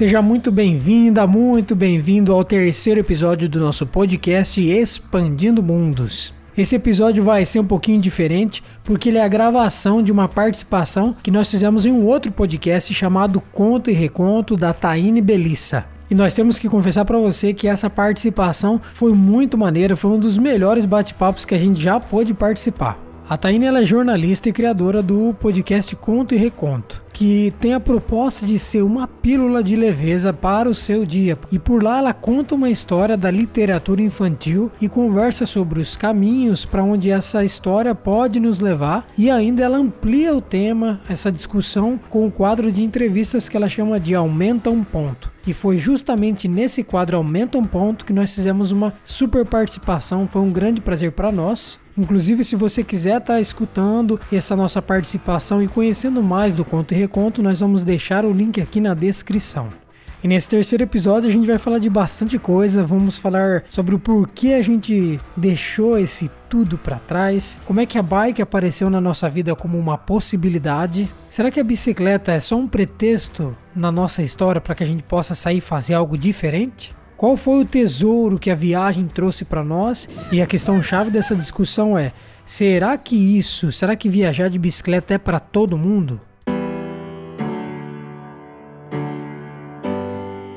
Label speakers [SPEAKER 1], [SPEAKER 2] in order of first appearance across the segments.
[SPEAKER 1] Seja muito bem-vinda, muito bem-vindo ao terceiro episódio do nosso podcast Expandindo Mundos. Esse episódio vai ser um pouquinho diferente porque ele é a gravação de uma participação que nós fizemos em um outro podcast chamado Conto e Reconto da Taine Belissa. E nós temos que confessar para você que essa participação foi muito maneira, foi um dos melhores bate-papos que a gente já pôde participar. A Taine é jornalista e criadora do podcast Conto e Reconto, que tem a proposta de ser uma pílula de leveza para o seu dia. E por lá ela conta uma história da literatura infantil e conversa sobre os caminhos para onde essa história pode nos levar. E ainda ela amplia o tema, essa discussão, com o quadro de entrevistas que ela chama de Aumenta um Ponto. E foi justamente nesse quadro Aumenta um Ponto que nós fizemos uma super participação. Foi um grande prazer para nós. Inclusive, se você quiser estar tá escutando essa nossa participação e conhecendo mais do Conto e Reconto, nós vamos deixar o link aqui na descrição. E nesse terceiro episódio a gente vai falar de bastante coisa, vamos falar sobre o porquê a gente deixou esse tudo para trás, como é que a bike apareceu na nossa vida como uma possibilidade. Será que a bicicleta é só um pretexto na nossa história para que a gente possa sair e fazer algo diferente? Qual foi o tesouro que a viagem trouxe para nós? E a questão chave dessa discussão é: será que isso, será que viajar de bicicleta é para todo mundo?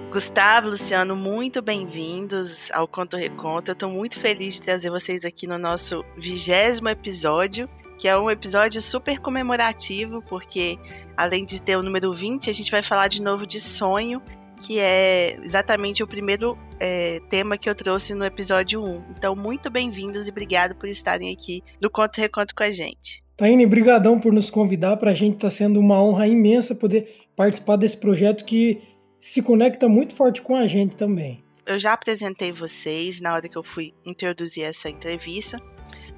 [SPEAKER 2] Gustavo, Luciano, muito bem-vindos ao Conto Reconto. Eu estou muito feliz de trazer vocês aqui no nosso vigésimo episódio, que é um episódio super comemorativo, porque além de ter o número 20, a gente vai falar de novo de sonho que é exatamente o primeiro é, tema que eu trouxe no episódio 1. Então, muito bem-vindos e obrigado por estarem aqui no Conto Reconto com a gente.
[SPEAKER 1] Taine, brigadão por nos convidar. Para a gente está sendo uma honra imensa poder participar desse projeto que se conecta muito forte com a gente também.
[SPEAKER 2] Eu já apresentei vocês na hora que eu fui introduzir essa entrevista,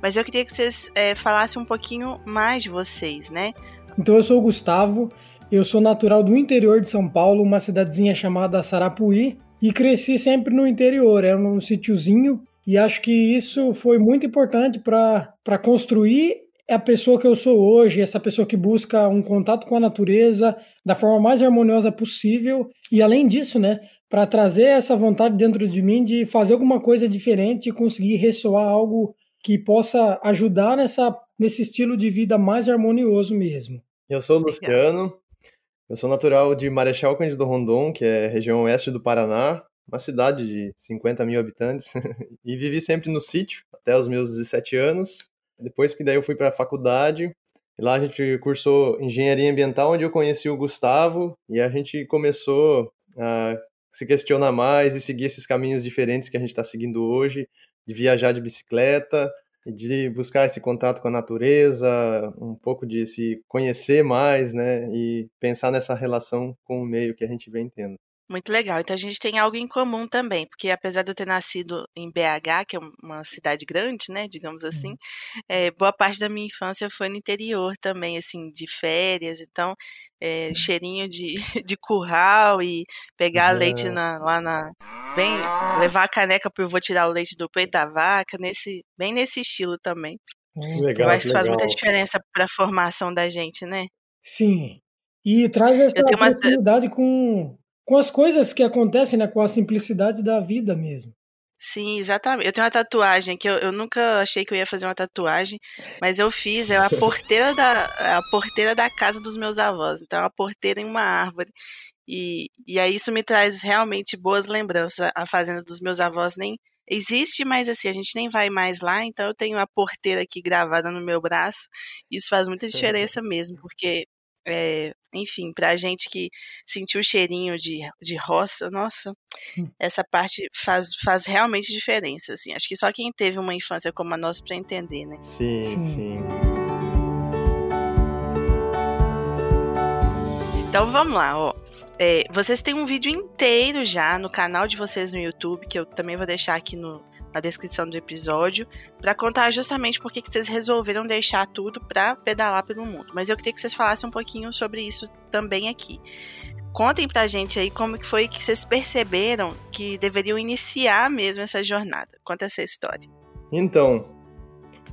[SPEAKER 2] mas eu queria que vocês é, falassem um pouquinho mais de vocês, né?
[SPEAKER 1] Então, eu sou o Gustavo, eu sou natural do interior de São Paulo, uma cidadezinha chamada Sarapuí, e cresci sempre no interior, era um sítiozinho, e acho que isso foi muito importante para construir a pessoa que eu sou hoje, essa pessoa que busca um contato com a natureza da forma mais harmoniosa possível, e além disso, né, para trazer essa vontade dentro de mim de fazer alguma coisa diferente e conseguir ressoar algo que possa ajudar nessa, nesse estilo de vida mais harmonioso mesmo.
[SPEAKER 3] Eu sou o Luciano, eu sou natural de Marechal Cândido Rondon, que é região oeste do Paraná, uma cidade de 50 mil habitantes, e vivi sempre no sítio até os meus 17 anos. Depois que daí eu fui para a faculdade, e lá a gente cursou engenharia ambiental, onde eu conheci o Gustavo, e a gente começou a se questionar mais e seguir esses caminhos diferentes que a gente está seguindo hoje, de viajar de bicicleta, de buscar esse contato com a natureza, um pouco de se conhecer mais, né, e pensar nessa relação com o meio que a gente vem tendo.
[SPEAKER 2] Muito legal. Então a gente tem algo em comum também, porque apesar de eu ter nascido em BH, que é uma cidade grande, né, digamos assim, é, boa parte da minha infância foi no interior também, assim, de férias. Então, é, cheirinho de, de curral e pegar uhum. leite na, lá na. Bem, levar a caneca para eu vou tirar o leite do peito da vaca, nesse, bem nesse estilo também.
[SPEAKER 3] Legal,
[SPEAKER 2] eu acho
[SPEAKER 3] que
[SPEAKER 2] faz muita diferença para a formação da gente, né?
[SPEAKER 1] Sim. E traz essa proximidade uma... com com as coisas que acontecem, né? Com a simplicidade da vida mesmo.
[SPEAKER 2] Sim, exatamente. Eu tenho uma tatuagem que eu, eu nunca achei que eu ia fazer uma tatuagem, mas eu fiz, é a porteira da, a porteira da casa dos meus avós. Então, é uma porteira em uma árvore. E, e aí isso me traz realmente boas lembranças. A fazenda dos meus avós nem existe, mas assim, a gente nem vai mais lá, então eu tenho a porteira aqui gravada no meu braço. Isso faz muita diferença mesmo, porque é, enfim, pra gente que sentiu o cheirinho de, de roça, nossa, hum. essa parte faz, faz realmente diferença, assim. Acho que só quem teve uma infância como a nossa para entender, né?
[SPEAKER 3] Sim, sim. sim.
[SPEAKER 2] Então vamos lá, ó. É, vocês têm um vídeo inteiro já no canal de vocês no YouTube, que eu também vou deixar aqui no, na descrição do episódio, para contar justamente por que vocês resolveram deixar tudo para pedalar pelo mundo. Mas eu queria que vocês falassem um pouquinho sobre isso também aqui. Contem pra gente aí como que foi que vocês perceberam que deveriam iniciar mesmo essa jornada. Conta essa história.
[SPEAKER 3] Então,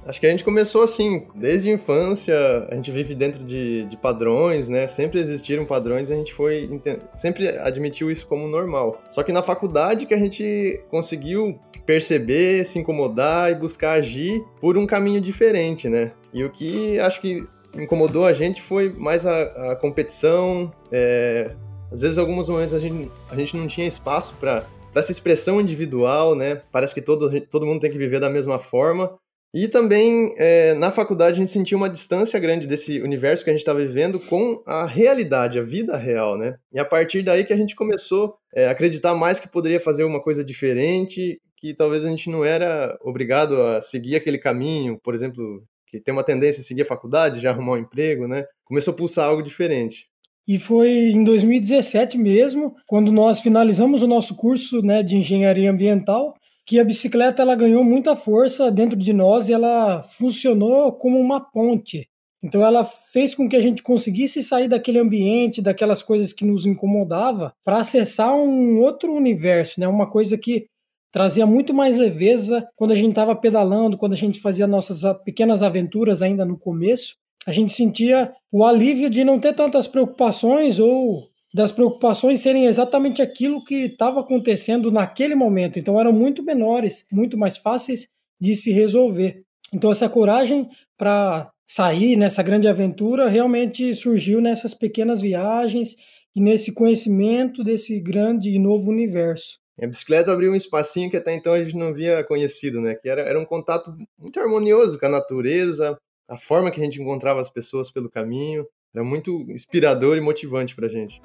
[SPEAKER 3] Acho que a gente começou assim, desde a infância, a gente vive dentro de, de padrões, né? Sempre existiram padrões e a gente foi. Sempre admitiu isso como normal. Só que na faculdade que a gente conseguiu perceber, se incomodar e buscar agir por um caminho diferente, né? E o que acho que incomodou a gente foi mais a, a competição. É, às vezes, em alguns momentos, a gente, a gente não tinha espaço para essa expressão individual, né? Parece que todo, todo mundo tem que viver da mesma forma. E também, é, na faculdade, a gente sentiu uma distância grande desse universo que a gente estava vivendo com a realidade, a vida real, né? E a partir daí que a gente começou é, a acreditar mais que poderia fazer uma coisa diferente, que talvez a gente não era obrigado a seguir aquele caminho, por exemplo, que tem uma tendência a seguir a faculdade, já arrumar um emprego, né? Começou a pulsar algo diferente.
[SPEAKER 1] E foi em 2017 mesmo, quando nós finalizamos o nosso curso né, de engenharia ambiental, que a bicicleta ela ganhou muita força dentro de nós e ela funcionou como uma ponte. Então ela fez com que a gente conseguisse sair daquele ambiente, daquelas coisas que nos incomodava, para acessar um outro universo, né? Uma coisa que trazia muito mais leveza quando a gente estava pedalando, quando a gente fazia nossas pequenas aventuras ainda no começo. A gente sentia o alívio de não ter tantas preocupações ou das preocupações serem exatamente aquilo que estava acontecendo naquele momento. Então eram muito menores, muito mais fáceis de se resolver. Então essa coragem para sair nessa grande aventura realmente surgiu nessas pequenas viagens e nesse conhecimento desse grande e novo universo.
[SPEAKER 3] A bicicleta abriu um espacinho que até então a gente não havia conhecido, né? Que era, era um contato muito harmonioso com a natureza, a forma que a gente encontrava as pessoas pelo caminho. Era muito inspirador e motivante pra gente.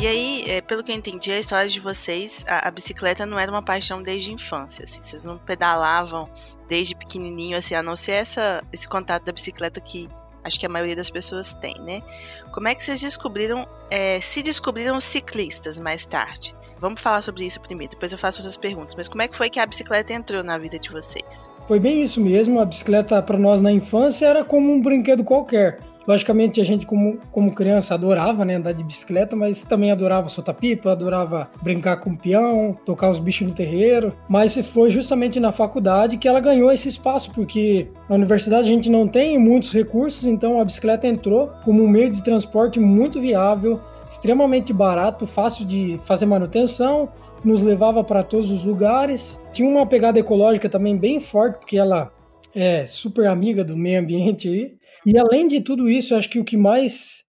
[SPEAKER 2] E aí, é, pelo que eu entendi, a história de vocês, a, a, bicicleta não era uma paixão desde a infância, assim, vocês não pedalavam desde pequenininho, assim, a não ser essa, esse contato da bicicleta que acho que a maioria das pessoas tem, né? Como é que vocês descobriram, é, se descobriram ciclistas mais tarde? Vamos falar sobre isso primeiro, depois eu faço outras perguntas. Mas como é que foi que a bicicleta entrou na vida de vocês?
[SPEAKER 1] Foi bem isso mesmo. A bicicleta para nós na infância era como um brinquedo qualquer. Logicamente a gente como, como criança adorava né, andar de bicicleta, mas também adorava soltar pipa, adorava brincar com peão, tocar os bichos no terreiro. Mas foi justamente na faculdade que ela ganhou esse espaço, porque na universidade a gente não tem muitos recursos, então a bicicleta entrou como um meio de transporte muito viável, extremamente barato, fácil de fazer manutenção, nos levava para todos os lugares. Tinha uma pegada ecológica também bem forte, porque ela é super amiga do meio ambiente aí. E além de tudo isso, acho que o que mais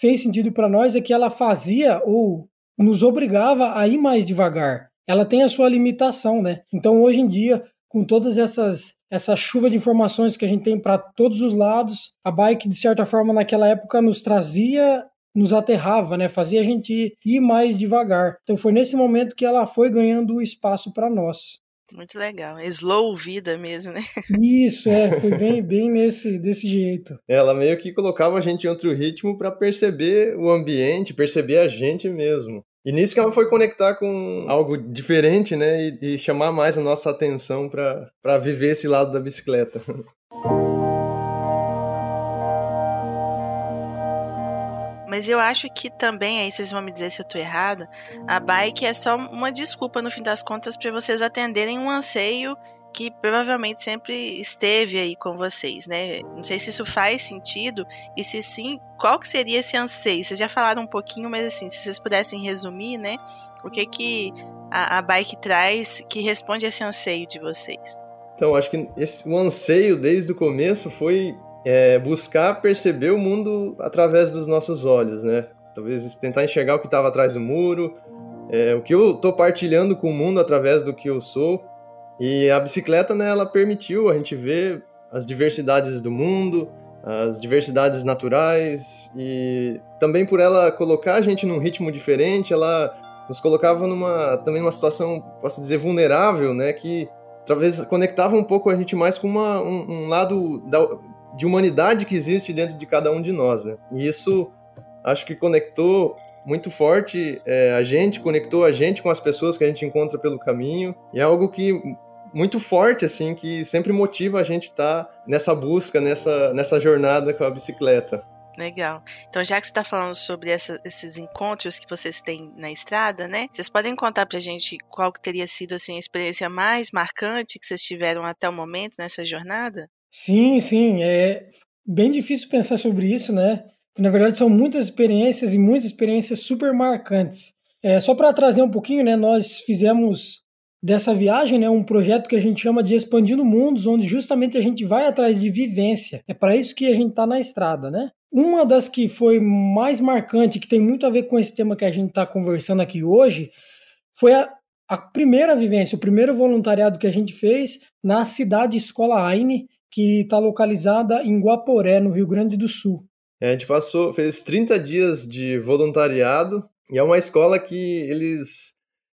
[SPEAKER 1] fez sentido para nós é que ela fazia ou nos obrigava a ir mais devagar. Ela tem a sua limitação, né? Então hoje em dia, com todas essas essa chuva de informações que a gente tem para todos os lados, a bike de certa forma naquela época nos trazia nos aterrava, né? Fazia a gente ir mais devagar. Então foi nesse momento que ela foi ganhando espaço para nós.
[SPEAKER 2] Muito legal. Slow vida mesmo, né?
[SPEAKER 1] Isso, é, foi bem, bem nesse, desse jeito.
[SPEAKER 3] Ela meio que colocava a gente em outro ritmo para perceber o ambiente, perceber a gente mesmo. E nisso que ela foi conectar com algo diferente, né? E, e chamar mais a nossa atenção para viver esse lado da bicicleta.
[SPEAKER 2] Mas eu acho que também, aí vocês vão me dizer se eu tô errada, a bike é só uma desculpa, no fim das contas, para vocês atenderem um anseio que provavelmente sempre esteve aí com vocês, né? Não sei se isso faz sentido e se sim, qual que seria esse anseio? Vocês já falaram um pouquinho, mas assim, se vocês pudessem resumir, né? O que que a, a bike traz que responde a esse anseio de vocês?
[SPEAKER 3] Então, acho que esse, o anseio desde o começo foi é buscar perceber o mundo através dos nossos olhos, né? Talvez tentar enxergar o que estava atrás do muro, é, o que eu estou partilhando com o mundo através do que eu sou. E a bicicleta, né, ela permitiu a gente ver as diversidades do mundo, as diversidades naturais e também por ela colocar a gente num ritmo diferente, ela nos colocava numa também numa situação, posso dizer, vulnerável, né, que talvez conectava um pouco a gente mais com uma, um, um lado da, de humanidade que existe dentro de cada um de nós. Né? E isso acho que conectou muito forte é, a gente, conectou a gente com as pessoas que a gente encontra pelo caminho. E é algo que muito forte, assim, que sempre motiva a gente estar tá nessa busca, nessa, nessa jornada com a bicicleta.
[SPEAKER 2] Legal. Então, já que você está falando sobre essa, esses encontros que vocês têm na estrada, né? Vocês podem contar pra gente qual que teria sido assim, a experiência mais marcante que vocês tiveram até o momento nessa jornada?
[SPEAKER 1] Sim, sim. É bem difícil pensar sobre isso, né? Na verdade, são muitas experiências e muitas experiências super marcantes. É, só para trazer um pouquinho, né? Nós fizemos dessa viagem, né, um projeto que a gente chama de Expandindo Mundos, onde justamente a gente vai atrás de vivência. É para isso que a gente está na estrada, né? Uma das que foi mais marcante, que tem muito a ver com esse tema que a gente está conversando aqui hoje, foi a, a primeira vivência, o primeiro voluntariado que a gente fez na cidade Escola Aine, que está localizada em Guaporé, no Rio Grande do Sul.
[SPEAKER 3] É, a gente passou, fez 30 dias de voluntariado e é uma escola que eles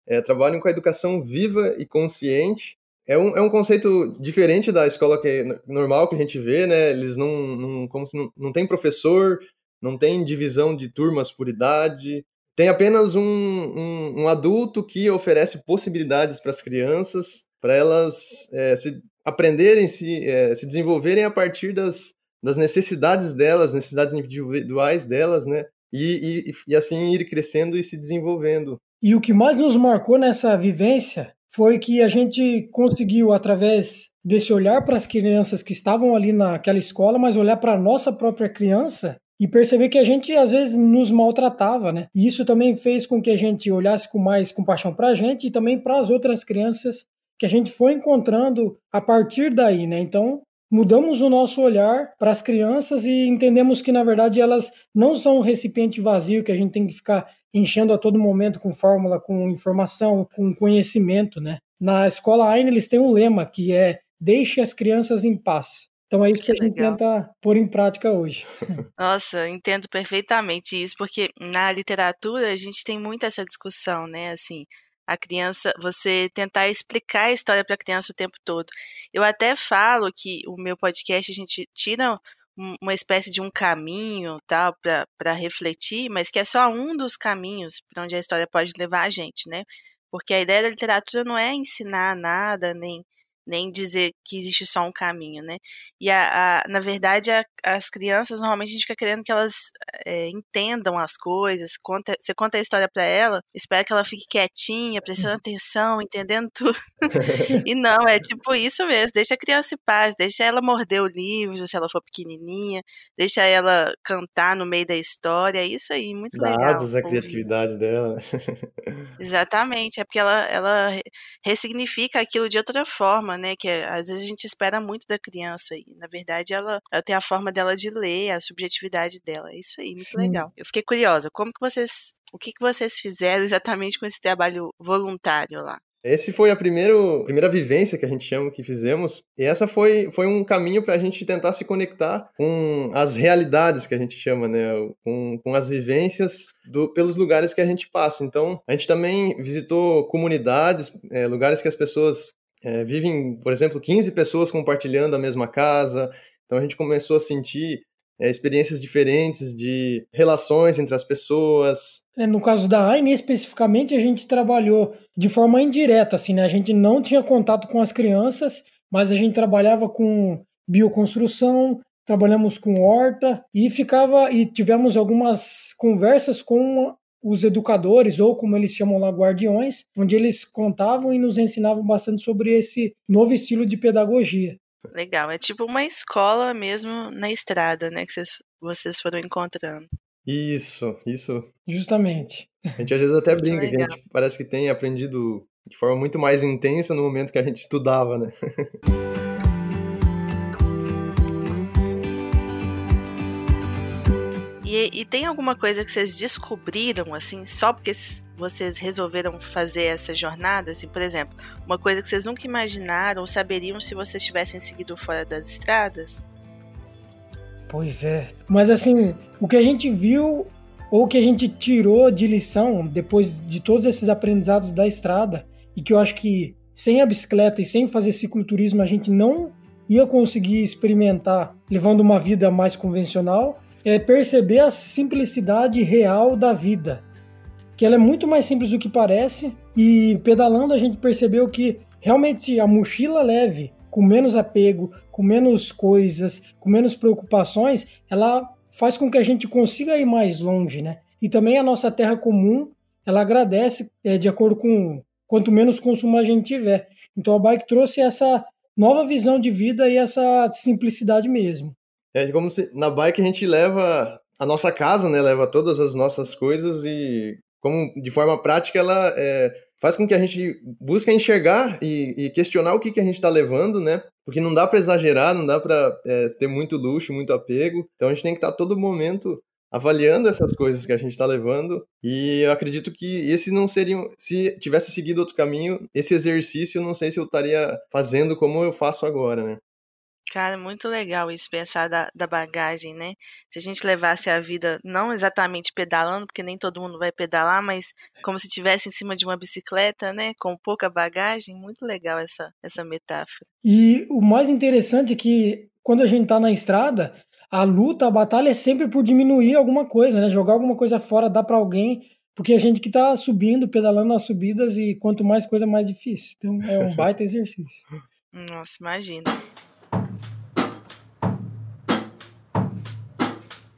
[SPEAKER 3] é, trabalham com a educação viva e consciente. É um, é um conceito diferente da escola que, normal que a gente vê, né? Eles não, não como se não, não tem professor, não tem divisão de turmas por idade, tem apenas um, um, um adulto que oferece possibilidades para as crianças, para elas é, se aprenderem, se, é, se desenvolverem a partir das, das necessidades delas, necessidades individuais delas, né? E, e, e assim ir crescendo e se desenvolvendo.
[SPEAKER 1] E o que mais nos marcou nessa vivência foi que a gente conseguiu, através desse olhar para as crianças que estavam ali naquela escola, mas olhar para a nossa própria criança e perceber que a gente às vezes nos maltratava, né? E isso também fez com que a gente olhasse com mais compaixão para a gente e também para as outras crianças que a gente foi encontrando a partir daí, né? Então, mudamos o nosso olhar para as crianças e entendemos que na verdade elas não são um recipiente vazio que a gente tem que ficar enchendo a todo momento com fórmula, com informação, com conhecimento, né? Na escola Aine eles têm um lema que é deixe as crianças em paz. Então é isso que, que a gente legal. tenta pôr em prática hoje.
[SPEAKER 2] Nossa, entendo perfeitamente isso, porque na literatura a gente tem muito essa discussão, né? Assim, a criança, você tentar explicar a história para a criança o tempo todo. Eu até falo que o meu podcast a gente tira uma espécie de um caminho tal para refletir, mas que é só um dos caminhos para onde a história pode levar a gente, né? Porque a ideia da literatura não é ensinar nada, nem nem dizer que existe só um caminho, né? E a, a na verdade, a, as crianças normalmente a gente fica querendo que elas é, entendam as coisas. Conta, você conta a história para ela, espera que ela fique quietinha, prestando uhum. atenção, entendendo tudo. e não, é tipo isso mesmo. Deixa a criança em paz, deixa ela morder o livro se ela for pequenininha, deixa ela cantar no meio da história. É isso aí, muito
[SPEAKER 3] Dá
[SPEAKER 2] legal.
[SPEAKER 3] Asas a criatividade dela.
[SPEAKER 2] Exatamente, é porque ela, ela ressignifica aquilo de outra forma, né? Que é, às vezes a gente espera muito da criança e, na verdade, ela, ela tem a forma dela de ler, a subjetividade dela. É isso aí, muito Sim. legal. Eu fiquei curiosa, como que vocês, o que que vocês fizeram exatamente com esse trabalho voluntário lá?
[SPEAKER 3] Esse foi a primeiro, primeira vivência que a gente chama que fizemos, e essa foi, foi um caminho para a gente tentar se conectar com as realidades que a gente chama, né? Com, com as vivências do, pelos lugares que a gente passa. Então, a gente também visitou comunidades, é, lugares que as pessoas é, vivem, por exemplo, 15 pessoas compartilhando a mesma casa. Então a gente começou a sentir é, experiências diferentes de relações entre as pessoas.
[SPEAKER 1] É, no caso da AINE, especificamente, a gente trabalhou de forma indireta, assim, né? A gente não tinha contato com as crianças, mas a gente trabalhava com bioconstrução, trabalhamos com horta e ficava e tivemos algumas conversas com os educadores, ou como eles chamam lá, guardiões, onde eles contavam e nos ensinavam bastante sobre esse novo estilo de pedagogia.
[SPEAKER 2] Legal, é tipo uma escola mesmo na estrada, né, que vocês, vocês foram encontrando.
[SPEAKER 3] Isso, isso.
[SPEAKER 1] Justamente.
[SPEAKER 3] A gente às vezes até brinca que a gente parece que tem aprendido de forma muito mais intensa no momento que a gente estudava, né?
[SPEAKER 2] E, tem alguma coisa que vocês descobriram, assim, só porque vocês resolveram fazer essa jornada? Assim, por exemplo, uma coisa que vocês nunca imaginaram ou saberiam se vocês tivessem seguido fora das estradas?
[SPEAKER 1] Pois é. Mas, assim, o que a gente viu ou que a gente tirou de lição depois de todos esses aprendizados da estrada, e que eu acho que sem a bicicleta e sem fazer cicloturismo a gente não ia conseguir experimentar levando uma vida mais convencional é perceber a simplicidade real da vida. Que ela é muito mais simples do que parece, e pedalando a gente percebeu que realmente a mochila leve, com menos apego, com menos coisas, com menos preocupações, ela faz com que a gente consiga ir mais longe, né? E também a nossa terra comum, ela agradece é, de acordo com quanto menos consumo a gente tiver. Então a bike trouxe essa nova visão de vida e essa simplicidade mesmo.
[SPEAKER 3] É como se na bike a gente leva a nossa casa, né? Leva todas as nossas coisas e como de forma prática ela é, faz com que a gente busque enxergar e, e questionar o que, que a gente está levando, né? Porque não dá para exagerar, não dá para é, ter muito luxo, muito apego. Então a gente tem que estar tá todo momento avaliando essas coisas que a gente está levando. E eu acredito que esse não seria. Se tivesse seguido outro caminho, esse exercício, não sei se eu estaria fazendo como eu faço agora, né?
[SPEAKER 2] Cara, muito legal isso, pensar da, da bagagem, né? Se a gente levasse a vida, não exatamente pedalando, porque nem todo mundo vai pedalar, mas como se estivesse em cima de uma bicicleta, né? Com pouca bagagem, muito legal essa, essa metáfora.
[SPEAKER 1] E o mais interessante é que quando a gente tá na estrada, a luta, a batalha é sempre por diminuir alguma coisa, né? Jogar alguma coisa fora, dar para alguém, porque a gente que tá subindo, pedalando as subidas e quanto mais coisa, mais difícil. Então é um baita exercício.
[SPEAKER 2] Nossa, imagina.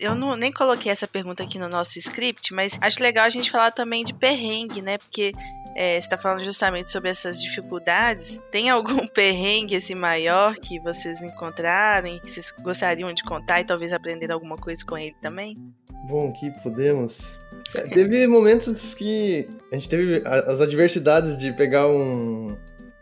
[SPEAKER 2] Eu não, nem coloquei essa pergunta aqui no nosso script, mas acho legal a gente falar também de perrengue, né? Porque é, está falando justamente sobre essas dificuldades. Tem algum perrengue assim maior que vocês encontraram e que vocês gostariam de contar e talvez aprender alguma coisa com ele também?
[SPEAKER 3] Bom, que podemos. É, teve momentos que a gente teve as adversidades de pegar um,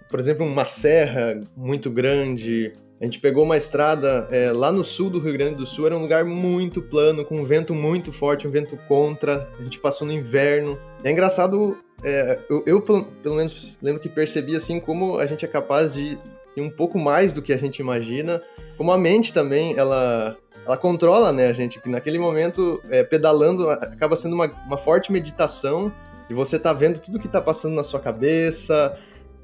[SPEAKER 3] por exemplo, uma serra muito grande a gente pegou uma estrada é, lá no sul do Rio Grande do Sul, era um lugar muito plano, com um vento muito forte, um vento contra. A gente passou no inverno. É engraçado, é, eu, eu, pelo menos lembro que percebi assim como a gente é capaz de ir um pouco mais do que a gente imagina. Como a mente também, ela, ela controla né, a gente, que naquele momento, é, pedalando, acaba sendo uma, uma forte meditação. E você tá vendo tudo que tá passando na sua cabeça,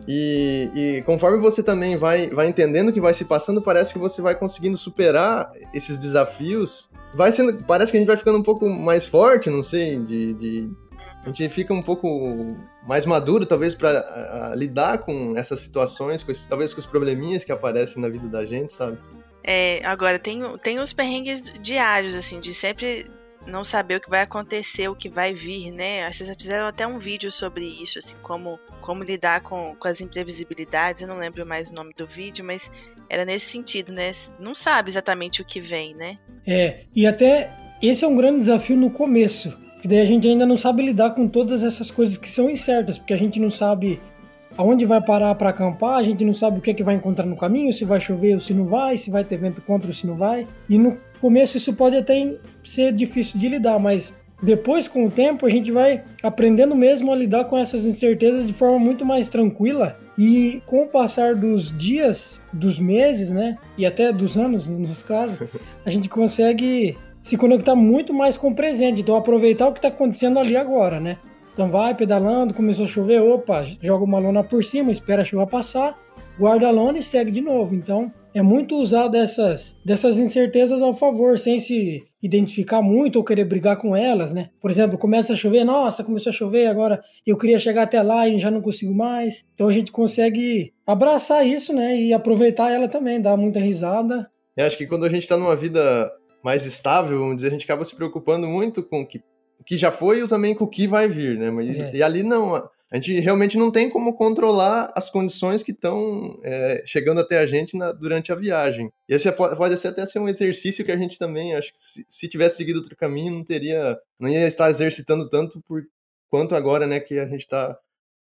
[SPEAKER 3] e, e, conforme você também vai, vai entendendo o que vai se passando, parece que você vai conseguindo superar esses desafios. Vai sendo, parece que a gente vai ficando um pouco mais forte, não sei, de, de a gente fica um pouco mais maduro, talvez, para lidar com essas situações, com esses, talvez com os probleminhas que aparecem na vida da gente, sabe?
[SPEAKER 2] É, agora, tem, tem os perrengues diários, assim, de sempre não saber o que vai acontecer, o que vai vir, né? Vocês fizeram até um vídeo sobre isso, assim, como, como lidar com, com as imprevisibilidades. Eu não lembro mais o nome do vídeo, mas era nesse sentido, né? Não sabe exatamente o que vem, né?
[SPEAKER 1] É, e até esse é um grande desafio no começo, que daí a gente ainda não sabe lidar com todas essas coisas que são incertas, porque a gente não sabe aonde vai parar para acampar, a gente não sabe o que é que vai encontrar no caminho, se vai chover ou se não vai, se vai ter vento contra ou se não vai. E no começo isso pode até ser difícil de lidar, mas depois com o tempo a gente vai aprendendo mesmo a lidar com essas incertezas de forma muito mais tranquila e com o passar dos dias, dos meses, né, e até dos anos, no nosso caso, a gente consegue se conectar muito mais com o presente, então aproveitar o que está acontecendo ali agora, né? Então vai pedalando, começou a chover, opa, joga uma lona por cima, espera a chuva passar, guarda a lona e segue de novo. Então é muito usar dessas, dessas incertezas ao favor, sem se identificar muito ou querer brigar com elas, né? Por exemplo, começa a chover, nossa, começou a chover, agora eu queria chegar até lá e já não consigo mais. Então a gente consegue abraçar isso, né? E aproveitar ela também, dar muita risada.
[SPEAKER 3] Eu acho que quando a gente tá numa vida mais estável, vamos dizer, a gente acaba se preocupando muito com o que, que já foi e também com o que vai vir, né? Mas, é. E ali não, a gente realmente não tem como controlar as condições que estão é, chegando até a gente na, durante a viagem. E esse pode, pode ser até ser um exercício que a gente também, acho que se, se tivesse seguido outro caminho, não teria, não ia estar exercitando tanto por quanto agora, né, que a gente está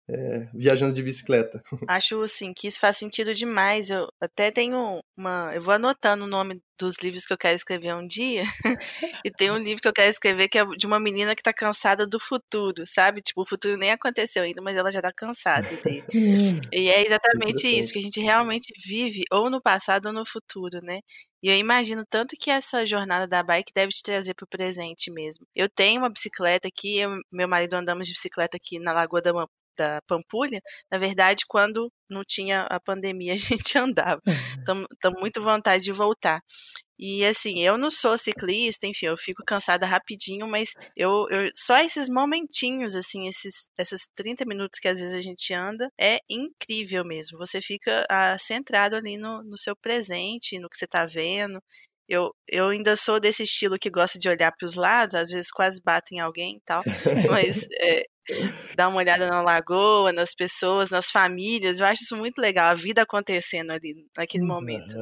[SPEAKER 3] é, viajando de bicicleta.
[SPEAKER 2] Acho assim que isso faz sentido demais. Eu até tenho uma. Eu vou anotando o nome dos livros que eu quero escrever um dia. e tem um livro que eu quero escrever que é de uma menina que tá cansada do futuro, sabe? Tipo, o futuro nem aconteceu ainda, mas ela já tá cansada dele. e é exatamente isso, que a gente realmente vive ou no passado ou no futuro, né? E eu imagino tanto que essa jornada da bike deve te trazer pro presente mesmo. Eu tenho uma bicicleta aqui, eu, meu marido andamos de bicicleta aqui na Lagoa da da Pampulha, na verdade, quando não tinha a pandemia, a gente andava. Estamos muito vontade de voltar. E assim, eu não sou ciclista, enfim, eu fico cansada rapidinho, mas eu, eu só esses momentinhos, assim, esses, esses 30 minutos que às vezes a gente anda, é incrível mesmo. Você fica ah, centrado ali no, no seu presente, no que você está vendo. Eu, eu ainda sou desse estilo que gosta de olhar para os lados, às vezes quase batem em alguém e tal, mas é, dar uma olhada na lagoa, nas pessoas, nas famílias, eu acho isso muito legal, a vida acontecendo ali naquele momento.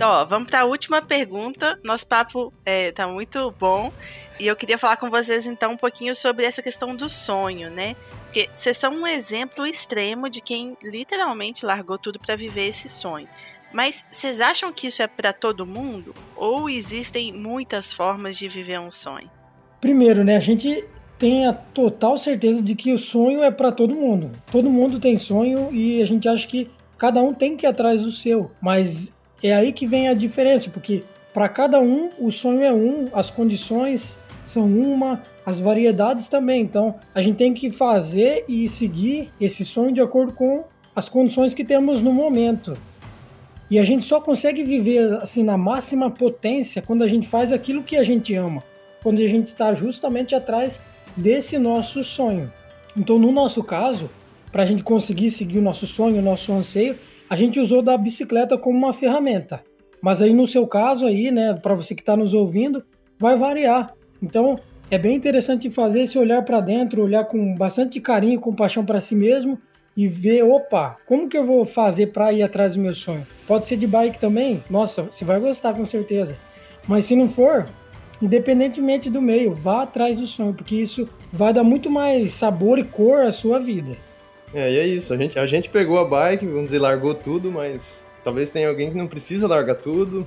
[SPEAKER 2] Então, ó, vamos para a última pergunta. Nosso papo é, tá muito bom e eu queria falar com vocês então um pouquinho sobre essa questão do sonho, né? Porque vocês são um exemplo extremo de quem literalmente largou tudo para viver esse sonho. Mas vocês acham que isso é para todo mundo? Ou existem muitas formas de viver um sonho?
[SPEAKER 1] Primeiro, né, a gente tem a total certeza de que o sonho é para todo mundo. Todo mundo tem sonho e a gente acha que cada um tem que ir atrás do seu. Mas é aí que vem a diferença, porque para cada um o sonho é um, as condições são uma, as variedades também. Então a gente tem que fazer e seguir esse sonho de acordo com as condições que temos no momento. E a gente só consegue viver assim na máxima potência quando a gente faz aquilo que a gente ama, quando a gente está justamente atrás desse nosso sonho. Então, no nosso caso, para a gente conseguir seguir o nosso sonho, o nosso anseio, a gente usou da bicicleta como uma ferramenta. Mas aí no seu caso aí, né, para você que está nos ouvindo, vai variar. Então é bem interessante fazer esse olhar para dentro, olhar com bastante carinho compaixão para si mesmo e ver, opa, como que eu vou fazer para ir atrás do meu sonho? Pode ser de bike também? Nossa, você vai gostar com certeza. Mas se não for, independentemente do meio, vá atrás do sonho, porque isso vai dar muito mais sabor e cor à sua vida.
[SPEAKER 3] É, e é isso. A gente, a gente pegou a bike, vamos dizer, largou tudo, mas talvez tenha alguém que não precisa largar tudo.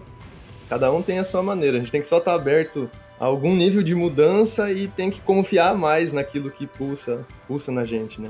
[SPEAKER 3] Cada um tem a sua maneira. A gente tem que só estar aberto a algum nível de mudança e tem que confiar mais naquilo que pulsa, pulsa na gente, né?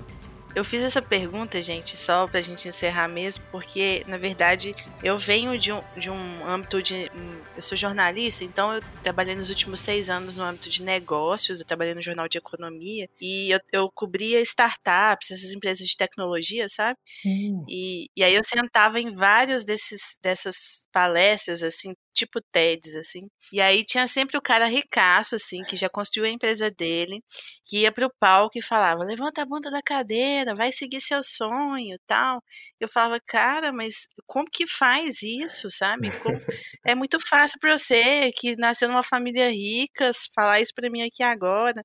[SPEAKER 2] Eu fiz essa pergunta, gente, só pra gente encerrar mesmo, porque, na verdade, eu venho de um, de um âmbito de. Eu sou jornalista, então eu trabalhei nos últimos seis anos no âmbito de negócios, eu trabalhei no Jornal de Economia, e eu, eu cobria startups, essas empresas de tecnologia, sabe? Hum. E, e aí eu sentava em vários desses, dessas palestras, assim, tipo TEDs, assim. E aí tinha sempre o cara ricaço, assim, que já construiu a empresa dele, que ia pro palco e falava: levanta a bunda da cadeira, vai seguir seu sonho tal. Eu falava, cara, mas como que faz isso, sabe? Como... É muito fácil para você, que nasceu numa família rica, falar isso para mim aqui agora.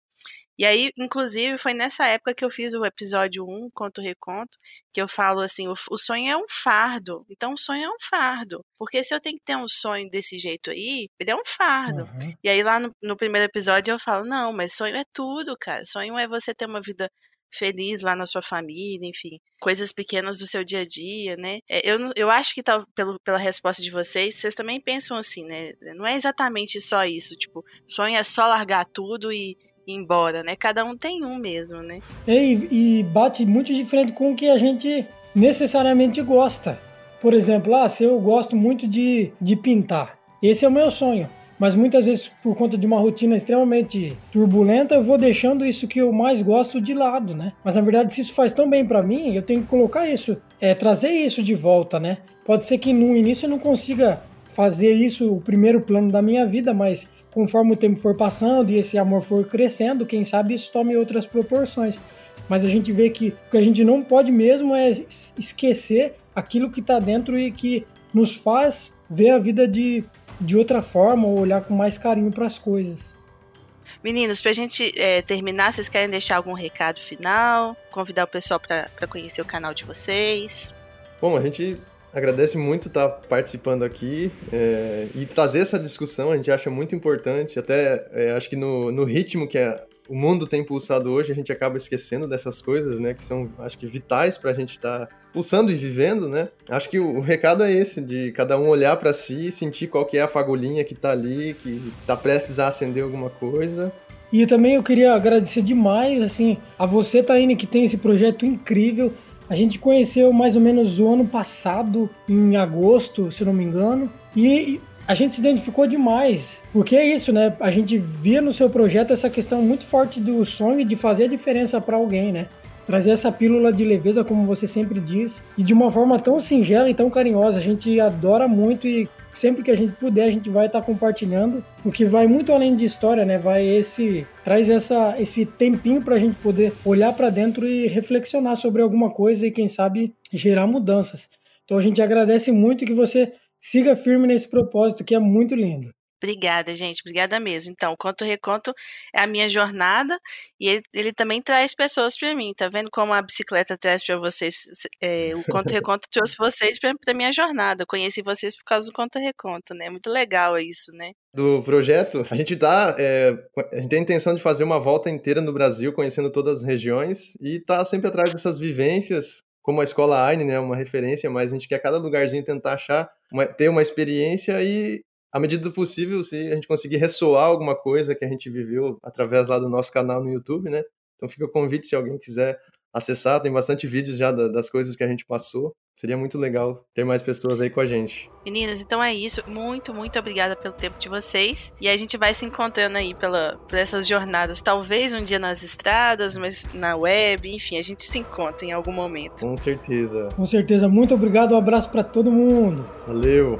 [SPEAKER 2] E aí, inclusive, foi nessa época que eu fiz o episódio 1, Conto Reconto, que eu falo assim: o, o, sonho é um fardo. Então, o sonho é um fardo. Porque se eu tenho que ter um sonho desse jeito aí, ele é um fardo. Uhum. E aí, lá no, no primeiro episódio, eu falo: não, mas sonho é tudo, cara. Sonho é você ter uma vida feliz lá na sua família, enfim, coisas pequenas do seu dia a dia, né? É, eu, eu acho que tá, pelo, pela resposta de vocês, vocês também pensam assim, né? Não é exatamente só isso, tipo, sonho é só largar tudo e embora, né? Cada um tem um mesmo, né?
[SPEAKER 1] E, e bate muito diferente com o que a gente necessariamente gosta. Por exemplo, ah, se eu gosto muito de, de pintar, esse é o meu sonho. Mas muitas vezes, por conta de uma rotina extremamente turbulenta, eu vou deixando isso que eu mais gosto de lado, né? Mas na verdade, se isso faz tão bem para mim, eu tenho que colocar isso, é, trazer isso de volta, né? Pode ser que no início eu não consiga fazer isso o primeiro plano da minha vida, mas conforme o tempo for passando e esse amor for crescendo, quem sabe isso tome outras proporções. Mas a gente vê que o que a gente não pode mesmo é esquecer aquilo que está dentro e que nos faz ver a vida de, de outra forma ou olhar com mais carinho para as coisas.
[SPEAKER 2] Meninos, para a gente é, terminar, vocês querem deixar algum recado final? Convidar o pessoal para conhecer o canal de vocês?
[SPEAKER 3] Bom, a gente agradece muito estar participando aqui é, e trazer essa discussão, a gente acha muito importante, até é, acho que no, no ritmo que é, o mundo tem pulsado hoje, a gente acaba esquecendo dessas coisas, né, que são, acho que, vitais para a gente estar tá pulsando e vivendo, né? Acho que o, recado é esse, de cada um olhar para si e sentir qual que é a fagulhinha que está ali, que está prestes a acender alguma coisa
[SPEAKER 1] e também eu queria agradecer demais, assim, a você, Taine, que tem esse projeto incrível. A gente conheceu mais ou menos o ano passado, em agosto, se não me engano, e a gente se identificou demais, porque é isso, né? A gente via no seu projeto essa questão muito forte do sonho de fazer a diferença para alguém, né? trazer essa pílula de leveza, como você sempre diz, e de uma forma tão singela e tão carinhosa. A gente adora muito e sempre que a gente puder, a gente vai estar tá compartilhando, o que vai muito além de história, né? Vai esse traz essa esse tempinho para a gente poder olhar para dentro e reflexionar sobre alguma coisa e quem sabe gerar mudanças. Então a gente agradece muito que você siga firme nesse propósito que é muito lindo.
[SPEAKER 2] Obrigada, gente. Obrigada mesmo. Então, o Conto Reconto é a minha jornada e ele, ele também traz pessoas para mim. Tá vendo como a bicicleta traz para vocês? É, o Conto Reconto trouxe vocês para a minha jornada. Eu conheci vocês por causa do Conto Reconto, né? Muito legal isso, né?
[SPEAKER 3] Do projeto, a gente tá. É, a gente tem a intenção de fazer uma volta inteira no Brasil, conhecendo todas as regiões e tá sempre atrás dessas vivências como a escola Aine, né, uma referência, mas a gente quer cada lugarzinho tentar achar, uma, ter uma experiência e à medida do possível, se a gente conseguir ressoar alguma coisa que a gente viveu através lá do nosso canal no YouTube, né? Então fica o convite se alguém quiser acessar, tem bastante vídeos já das coisas que a gente passou. Seria muito legal ter mais pessoas aí com a gente.
[SPEAKER 2] Meninas, então é isso. Muito, muito obrigada pelo tempo de vocês. E a gente vai se encontrando aí pela, por essas jornadas. Talvez um dia nas estradas, mas na web, enfim, a gente se encontra em algum momento.
[SPEAKER 3] Com certeza.
[SPEAKER 1] Com certeza. Muito obrigado. Um abraço para todo mundo.
[SPEAKER 3] Valeu.